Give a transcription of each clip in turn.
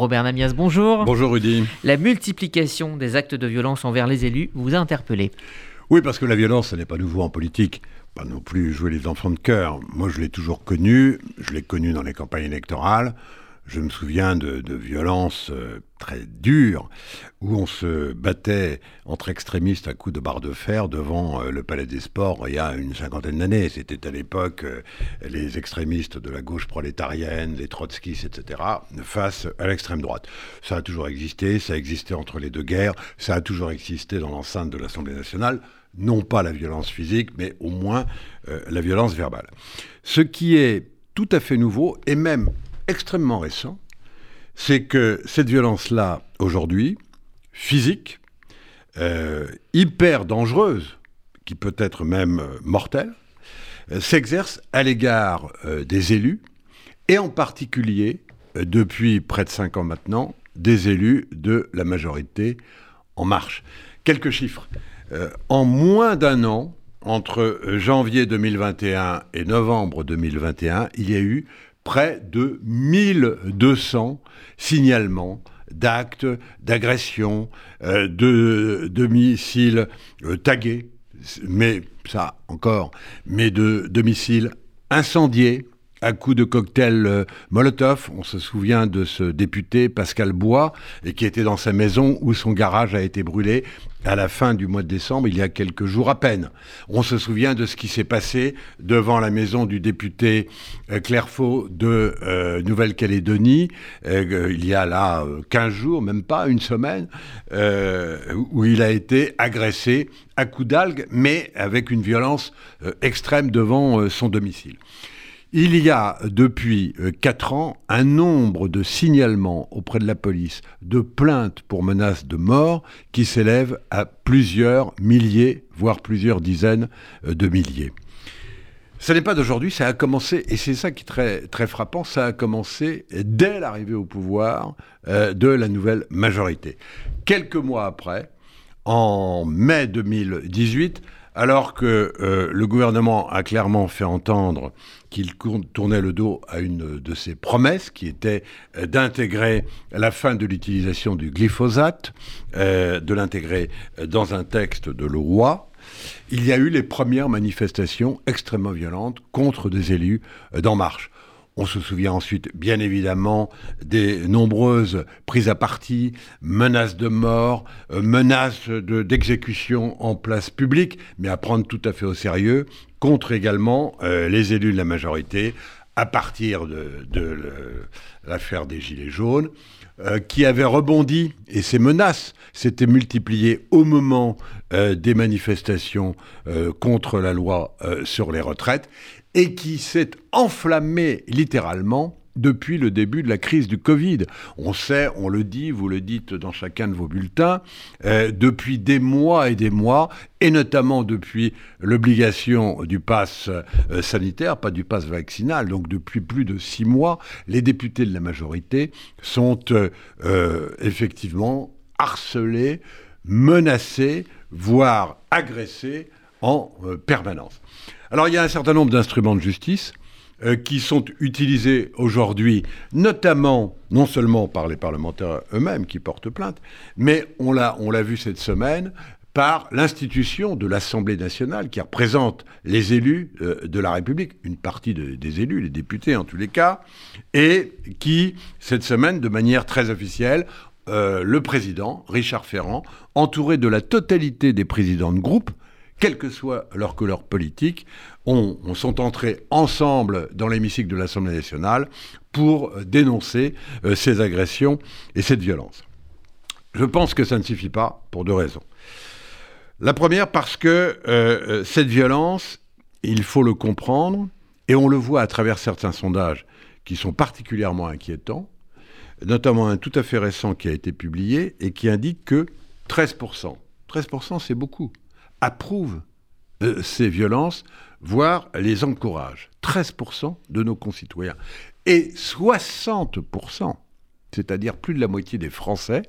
Robert Namias, bonjour. Bonjour Rudy. La multiplication des actes de violence envers les élus vous a interpellé. Oui, parce que la violence, ce n'est pas nouveau en politique. Pas non plus jouer les enfants de cœur. Moi, je l'ai toujours connu. Je l'ai connu dans les campagnes électorales. Je me souviens de, violences euh, très dures où on se battait entre extrémistes à coups de barre de fer devant euh, le Palais des Sports il y a une cinquantaine d'années. C'était à l'époque euh, les extrémistes de la gauche prolétarienne, les trotskistes, etc., face à l'extrême droite. Ça a toujours existé, ça a existé entre les deux guerres, ça a toujours existé dans l'enceinte de l'Assemblée nationale non pas la violence physique, mais au moins la violence verbale. Ce qui est tout à fait nouveau, et même extrêmement récent, c'est que cette violence-là, aujourd'hui, physique, euh, hyper dangereuse, qui peut être même euh, mortelle, euh, s'exerce à l'égard des élus, et en particulier, depuis près de cinq ans maintenant, des élus de la majorité en marche. Quelques chiffres. en moins d'un an, entre janvier 2021 et novembre 2021, il y a eu près de 1200 signalements d'actes d'agression, euh, de, de, missiles euh, tagués, mais ça encore, mais de, de missiles incendiés, à coup de cocktail euh, Molotov. On se souvient de ce député Pascal Bois, qui était dans sa maison où son garage a été brûlé à la fin du mois de décembre, il y a quelques jours à peine. On se souvient de ce qui s'est passé devant la maison du député euh, Clairfaux de euh, Nouvelle-Calédonie, il y a là 15 jours, même pas une semaine, où il a été agressé à coups d'algues, mais avec une violence extrême devant son domicile. Il y a depuis euh, quatre ans un nombre de signalements auprès de la police de plaintes pour menaces de mort qui s'élève à plusieurs milliers, voire plusieurs dizaines euh, de milliers. Ce n'est pas d'aujourd'hui, ça a commencé, et c'est ça qui est très, très frappant, ça a commencé dès l'arrivée au pouvoir euh, de la nouvelle majorité. Quelques mois après, en mai 2018, alors que euh, le gouvernement a clairement fait entendre qu'il tournait le dos à une de ses promesses, qui était euh, d'intégrer la fin de l'utilisation du glyphosate, euh, de l'intégrer dans un texte de loi, il y a eu les premières manifestations extrêmement violentes contre des élus d'En Marche. On se souvient ensuite, bien évidemment, des nombreuses prises à partie, menaces de mort, euh, menaces d'exécution en place publique, mais à prendre tout à fait au sérieux, contre également euh, les élus de la majorité, à partir de, l'affaire des Gilets jaunes, euh, qui avaient rebondi, et ces menaces s'étaient multipliées au moment des manifestations contre la loi sur les retraites, et qui s'est enflammé littéralement depuis le début de la crise du Covid. On sait, on le dit, vous le dites dans chacun de vos bulletins, euh, depuis des mois et des mois, et notamment depuis l'obligation du pass euh, sanitaire, pas du pass vaccinal, donc depuis plus de six mois, les députés de la majorité sont euh, effectivement harcelés, menacés, voire agressés en permanence. Alors il y a un certain nombre d'instruments de justice euh, qui sont utilisés aujourd'hui, notamment, non seulement par les parlementaires eux-mêmes qui portent plainte, mais on l'a, vu cette semaine, par l'institution de l'Assemblée nationale qui représente les élus euh, de la République, une partie des élus, les députés en tous les cas, et qui, cette semaine, de manière très officielle, euh, le président, Richard Ferrand, entouré de la totalité des présidents de groupe, quelle que soit leur couleur politique, on, sont entrés ensemble dans l'hémicycle de l'Assemblée nationale pour dénoncer euh, ces agressions et cette violence. Je pense que ça ne suffit pas pour deux raisons. La première parce que euh, euh, cette violence, il faut le comprendre, et on le voit à travers certains sondages qui sont particulièrement inquiétants, notamment un tout à fait récent qui a été publié et qui indique que 13%, 13% c'est beaucoup, approuvent ces violences, voire les encouragent. 13% de nos concitoyens. Et 60%, c'est-à-dire plus de la moitié des Français,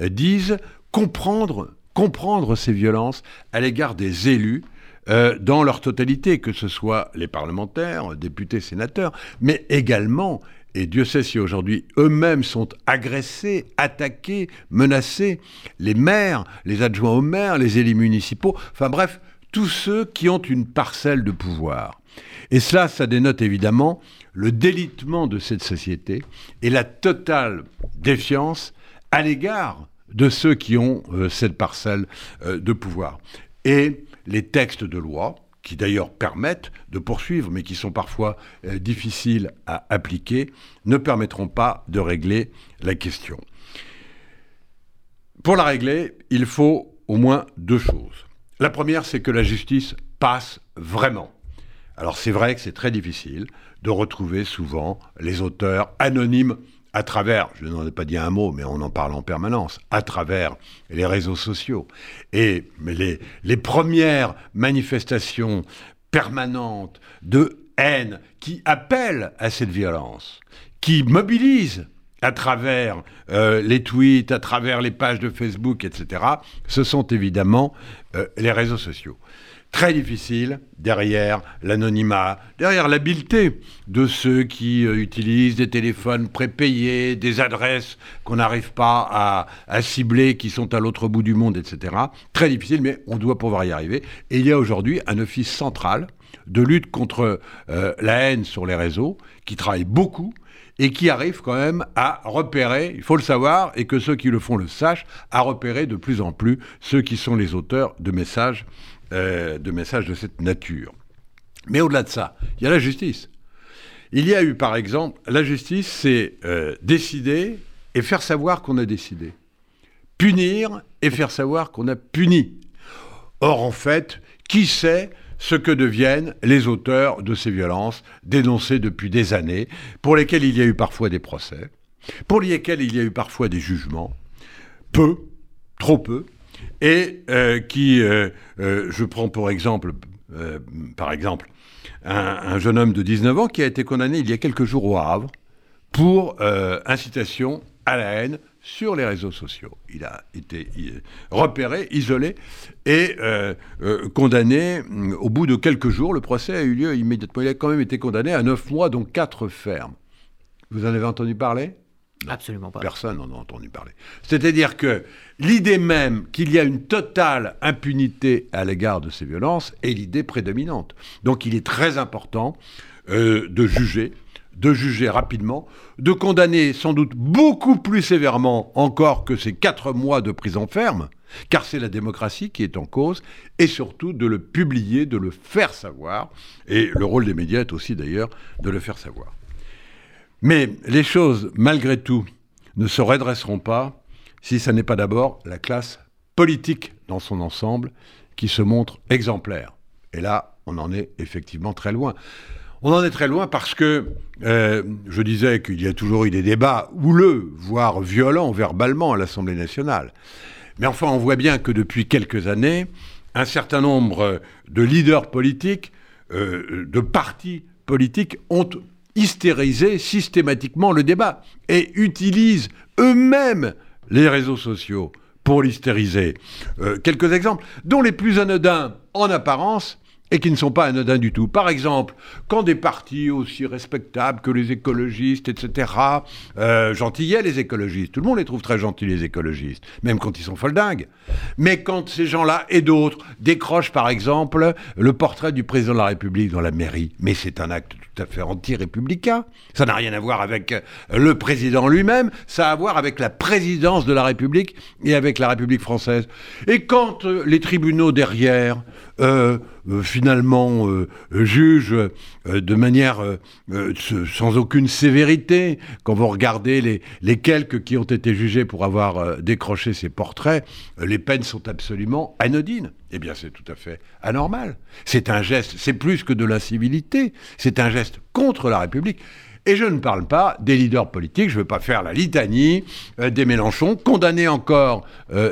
euh, disent comprendre, comprendre ces violences à l'égard des élus euh, dans leur totalité, que ce soit les parlementaires, députés, sénateurs, mais également et Dieu sait si aujourd'hui eux-mêmes sont agressés, attaqués, menacés, les maires, les adjoints aux maires, les élus municipaux, enfin bref, tous ceux qui ont une parcelle de pouvoir. Et cela, ça dénote évidemment le délitement de cette société et la totale défiance à l'égard de ceux qui ont euh, cette parcelle euh, de pouvoir. Et les textes de loi, qui d'ailleurs permettent de poursuivre, mais qui sont parfois euh, difficiles à appliquer, ne permettront pas de régler la question. Pour la régler, il faut au moins deux choses. La première, c'est que la justice passe vraiment. Alors c'est vrai que c'est très difficile de retrouver souvent les auteurs anonymes à travers, je n'en ai pas dit un mot, mais on en parle en permanence, à travers les réseaux sociaux. Et les, les premières manifestations permanentes de haine qui appellent à cette violence, qui mobilisent à travers euh, les tweets, à travers les pages de Facebook, etc., ce sont évidemment euh, les réseaux sociaux très difficile derrière l'anonymat, derrière l'habileté de ceux qui euh, utilisent des téléphones prépayés, des adresses qu'on n'arrive pas à, cibler, qui sont à l'autre bout du monde, etc. Très difficile, mais on doit pouvoir y arriver. Et il y a aujourd'hui un office central de lutte contre la haine sur les réseaux qui travaille beaucoup et qui arrive quand même à repérer, il faut le savoir, et que ceux qui le font le sachent, à repérer de plus en plus ceux qui sont les auteurs de messages euh, de messages de cette nature. Mais au-delà de ça, il y a la justice. Il y a eu, par exemple, la justice, c'est euh, décider et faire savoir qu'on a décidé. Punir et faire savoir qu'on a puni. Or, en fait, qui sait ce que deviennent les auteurs de ces violences dénoncées depuis des années, pour lesquelles il y a eu parfois des procès, pour lesquels il y a eu parfois des jugements, peu, trop peu, et euh, qui, euh, euh, je prends pour exemple, par exemple, un, jeune homme de 19 ans qui a été condamné il y a quelques jours au Havre pour incitation à la haine sur les réseaux sociaux. Il a été repéré, isolé et condamné au bout de quelques jours. Le procès a eu lieu immédiatement. Il a quand même été condamné à 9 mois, dont 4 fermes. Vous en avez entendu parler? Absolument pas. Personne n'en a entendu parler. C'est-à-dire que l'idée même qu'il y a une totale impunité à l'égard de ces violences est l'idée prédominante. Donc il est très important euh, de juger, de juger rapidement, de condamner sans doute beaucoup plus sévèrement encore que ces quatre mois de prison ferme, car c'est la démocratie qui est en cause, et surtout de le publier, de le faire savoir, et le rôle des médias est aussi d'ailleurs de le faire savoir. Mais les choses, malgré tout, ne se redresseront pas si ce n'est pas d'abord la classe politique dans son ensemble qui se montre exemplaire. Et là, on en est effectivement très loin. On en est très loin parce que euh, je disais qu'il y a toujours eu des débats houleux, voire violents verbalement à l'Assemblée nationale. Mais enfin, on voit bien que depuis quelques années, un certain nombre de leaders politiques, euh, de partis politiques ont hystériser systématiquement le débat et utilisent eux-mêmes les réseaux sociaux pour l'hystériser. Euh, quelques exemples, dont les plus anodins en apparence et qui ne sont pas anodins du tout. Par exemple, quand des partis aussi respectables que les écologistes, etc., euh, gentillets les écologistes, tout le monde les trouve très gentils les écologistes, même quand ils sont foldingues. Mais quand ces gens-là et d'autres décrochent par exemple le portrait du président de la République dans la mairie, mais c'est un acte tout à fait anti-républicain, ça n'a rien à voir avec euh, le président lui-même, ça a à voir avec la présidence de la République et avec la République française. Et quand euh, les tribunaux derrière euh, euh, finalement euh, juge de manière sans aucune sévérité. Quand vous regardez les, les, quelques qui ont été jugés pour avoir décroché ces portraits, les peines sont absolument anodines. Eh bien, c'est tout à fait anormal. C'est un geste, c'est plus que de l'incivilité, c'est un geste contre la République. Et je ne parle pas des leaders politiques, je ne veux pas faire la litanie des Mélenchon, condamnés encore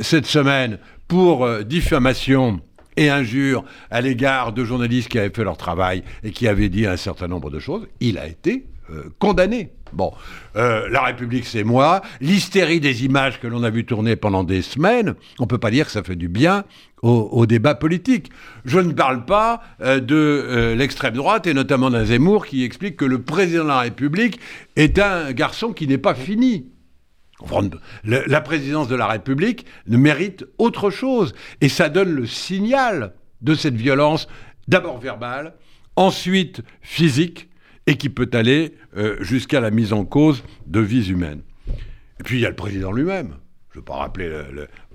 cette semaine pour diffamation et injures à l'égard de journalistes qui avaient fait leur travail et qui avaient dit un certain nombre de choses, il a été euh, condamné. Bon, euh, la République, c'est moi. L'hystérie des images que l'on a vu tourner pendant des semaines, on ne peut pas dire que ça fait du bien au, débat politique. Je ne parle pas euh, de l'extrême droite et notamment d'un Zemmour qui explique que le président de la République est un garçon qui n'est pas fini. La présidence de la République ne mérite autre chose. Et ça donne le signal de cette violence, d'abord verbale, ensuite physique, et qui peut aller euh, jusqu'à la mise en cause de vies humaines. Et puis il y a le président lui-même. Je ne pas rappeler,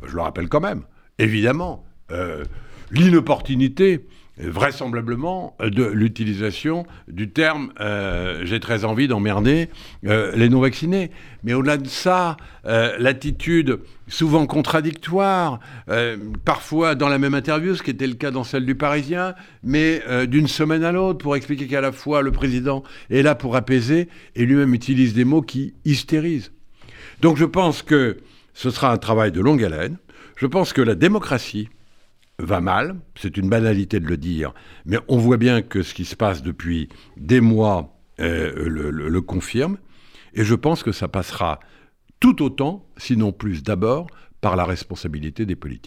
je le rappelle quand même. Évidemment, euh, l'inopportunité, vraisemblablement, de l'utilisation du terme euh, j'ai très envie d'emmerder euh, les non-vaccinés. Mais au-delà de ça, l'attitude souvent contradictoire, parfois dans la même interview, ce qui était le cas dans celle du Parisien, mais d'une semaine à l'autre, pour expliquer qu'à la fois le président est là pour apaiser et lui-même utilise des mots qui hystérisent. Donc je pense que ce sera un travail de longue haleine. Je pense que la démocratie, va mal, c'est une banalité de le dire, mais on voit bien que ce qui se passe depuis des mois euh, le, confirme, et je pense que ça passera tout autant, sinon plus d'abord, par la responsabilité des politiques.